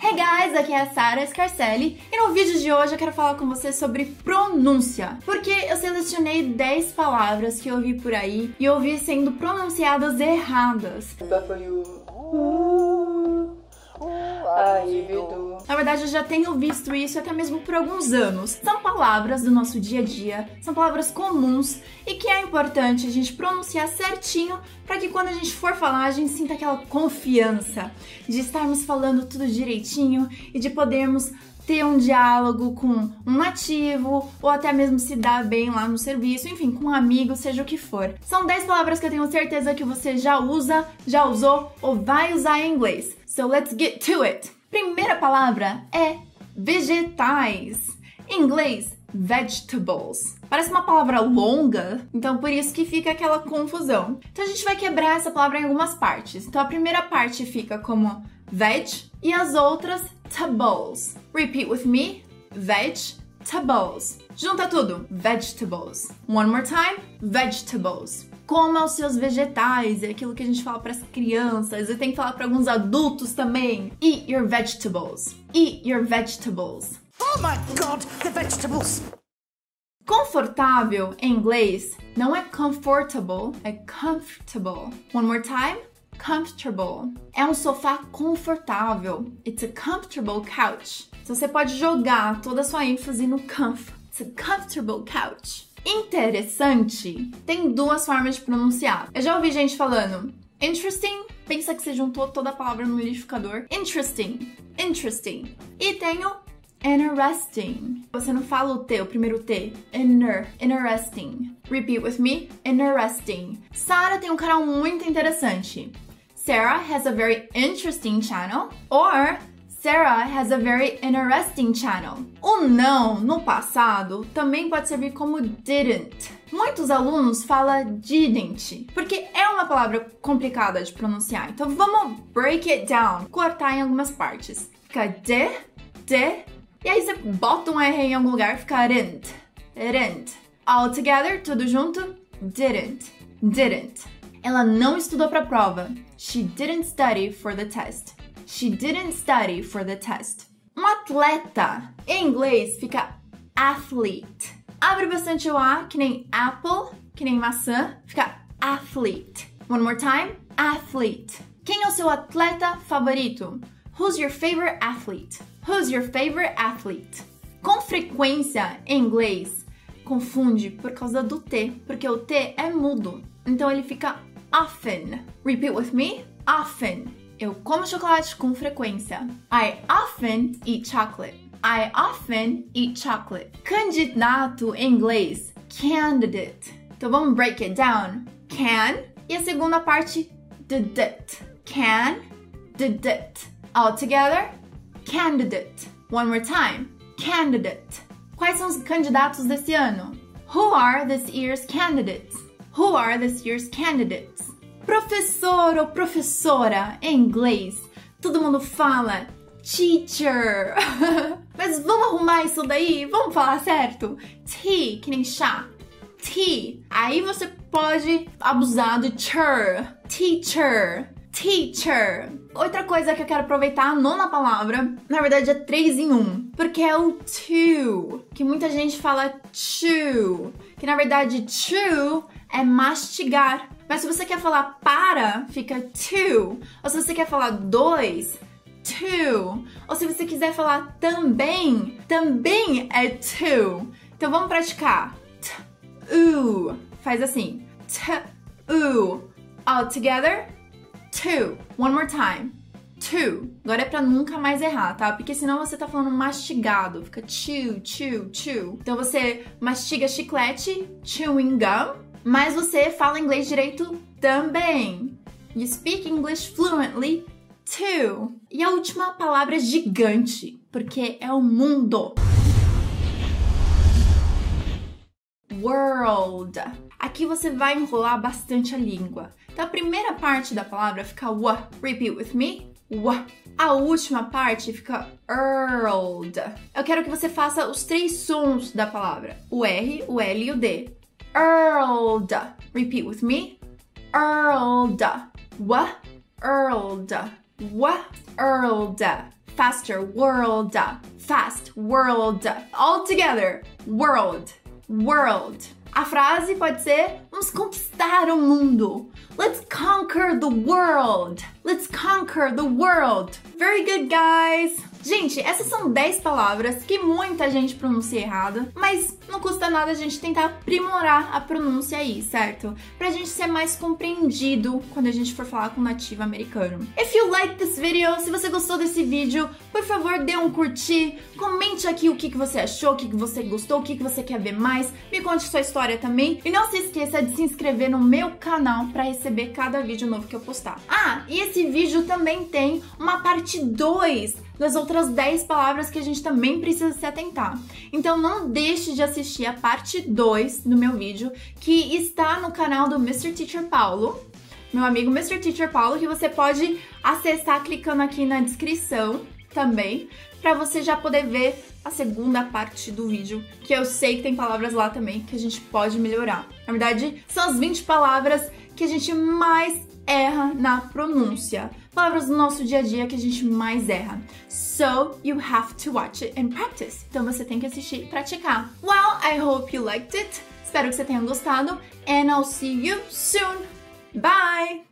Hey guys, aqui é a Sara Scarcelli e no vídeo de hoje eu quero falar com você sobre pronúncia. Porque eu selecionei 10 palavras que eu vi por aí e ouvi sendo pronunciadas erradas. Na verdade, eu já tenho visto isso até mesmo por alguns anos. São palavras do nosso dia a dia, são palavras comuns e que é importante a gente pronunciar certinho para que quando a gente for falar, a gente sinta aquela confiança de estarmos falando tudo direitinho e de podermos ter um diálogo com um nativo ou até mesmo se dar bem lá no serviço, enfim, com um amigo, seja o que for. São 10 palavras que eu tenho certeza que você já usa, já usou ou vai usar em inglês. So let's get to it. Primeira palavra é vegetais. Em inglês, vegetables. Parece uma palavra longa, então por isso que fica aquela confusão. Então a gente vai quebrar essa palavra em algumas partes. Então a primeira parte fica como veg e as outras tables. Repeat with me. Vegetables. Junta tudo. Vegetables. One more time. Vegetables. Coma os seus vegetais, é aquilo que a gente fala para as crianças, e tem que falar para alguns adultos também. Eat your vegetables. Eat your vegetables. Oh my god, the vegetables! Confortável em inglês não é comfortable, é comfortable. One more time. Comfortable. É um sofá confortável. It's a comfortable couch. Então você pode jogar toda a sua ênfase no comf. It's a comfortable couch. Interessante tem duas formas de pronunciar. Eu já ouvi gente falando interesting, pensa que você juntou toda a palavra no liquidificador. Interesting, interesting. E tenho interesting. Você não fala o T, o primeiro T. Inner, interesting. Repeat with me. Interesting. Sarah tem um canal muito interessante. Sarah has a very interesting channel. Or Sarah has a very interesting channel. O não no passado também pode servir como didn't. Muitos alunos falam didn't, porque é uma palavra complicada de pronunciar. Então vamos break it down, cortar em algumas partes. Fica de, de, e aí você bota um R em algum lugar, fica didn't, didn't. All together, tudo junto, didn't, didn't. Ela não estudou para a prova. She didn't study for the test. She didn't study for the test. Um atleta, em inglês, fica athlete. Abre bastante o A, que nem apple, que nem maçã, fica athlete. One more time, athlete. Quem é o seu atleta favorito? Who's your favorite athlete? Who's your favorite athlete? Com frequência, em inglês, confunde por causa do T, porque o T é mudo. Então ele fica often. Repeat with me. Often. Eu como chocolate com frequência. I often eat chocolate. I often eat chocolate. Candidato em inglês, candidate. Então vamos break it down. Can e a segunda parte, did it. Can, did it. All together, candidate. One more time, candidate. Quais são os candidatos desse ano? Who are this year's candidates? Who are this year's candidates? Professor ou professora em inglês, todo mundo fala teacher. Mas vamos arrumar isso daí? Vamos falar certo? Tea, que nem chá. Tea. Aí você pode abusar do chur. Teacher. Teacher. Outra coisa que eu quero aproveitar, a nona palavra, na verdade é três em um, porque é o to, que muita gente fala chew, que na verdade chew é mastigar. Mas se você quer falar para, fica to. Ou se você quer falar dois, to. Ou se você quiser falar também, também é to. Então vamos praticar. T, u. Faz assim. T, u. All together. To. One more time. To. Agora é pra nunca mais errar, tá? Porque senão você tá falando mastigado. Fica chew, chew, chew. Então você mastiga chiclete, chewing gum mas você fala inglês direito também. You speak English fluently too. E a última palavra é gigante, porque é o mundo. World. Aqui você vai enrolar bastante a língua. Então a primeira parte da palavra fica wa. Repeat with me. Wa. A última parte fica world. Eu quero que você faça os três sons da palavra: o R, o L e o D. Earled. Repeat with me. Earled. What? Earled. What? Earled. faster, world, fast, world, all together, world, world. A frase pode ser: Vamos conquistar o mundo. Let's conquer the world. Let's conquer the world. Very good, guys. Gente, essas são 10 palavras que muita gente pronuncia errado, mas não custa nada a gente tentar aprimorar a pronúncia aí, certo? Pra gente ser mais compreendido quando a gente for falar com um nativo americano. If you like this video, se você gostou desse vídeo, por favor, dê um curtir, comente aqui o que, que você achou, o que, que você gostou, o que, que você quer ver mais, me conte sua história também. E não se esqueça de se inscrever no meu canal para receber cada vídeo novo que eu postar. Ah, e esse vídeo também tem uma parte 2 das outras 10 palavras que a gente também precisa se atentar. Então não deixe de assistir a parte 2 do meu vídeo, que está no canal do Mr. Teacher Paulo, meu amigo Mr. Teacher Paulo, que você pode acessar clicando aqui na descrição também, para você já poder ver a segunda parte do vídeo, que eu sei que tem palavras lá também que a gente pode melhorar. Na verdade, são as 20 palavras que a gente mais erra na pronúncia. Palavras do nosso dia a dia que a gente mais erra. So you have to watch it and practice. Então você tem que assistir e praticar. Well, I hope you liked it. Espero que você tenha gostado. And I'll see you soon. Bye!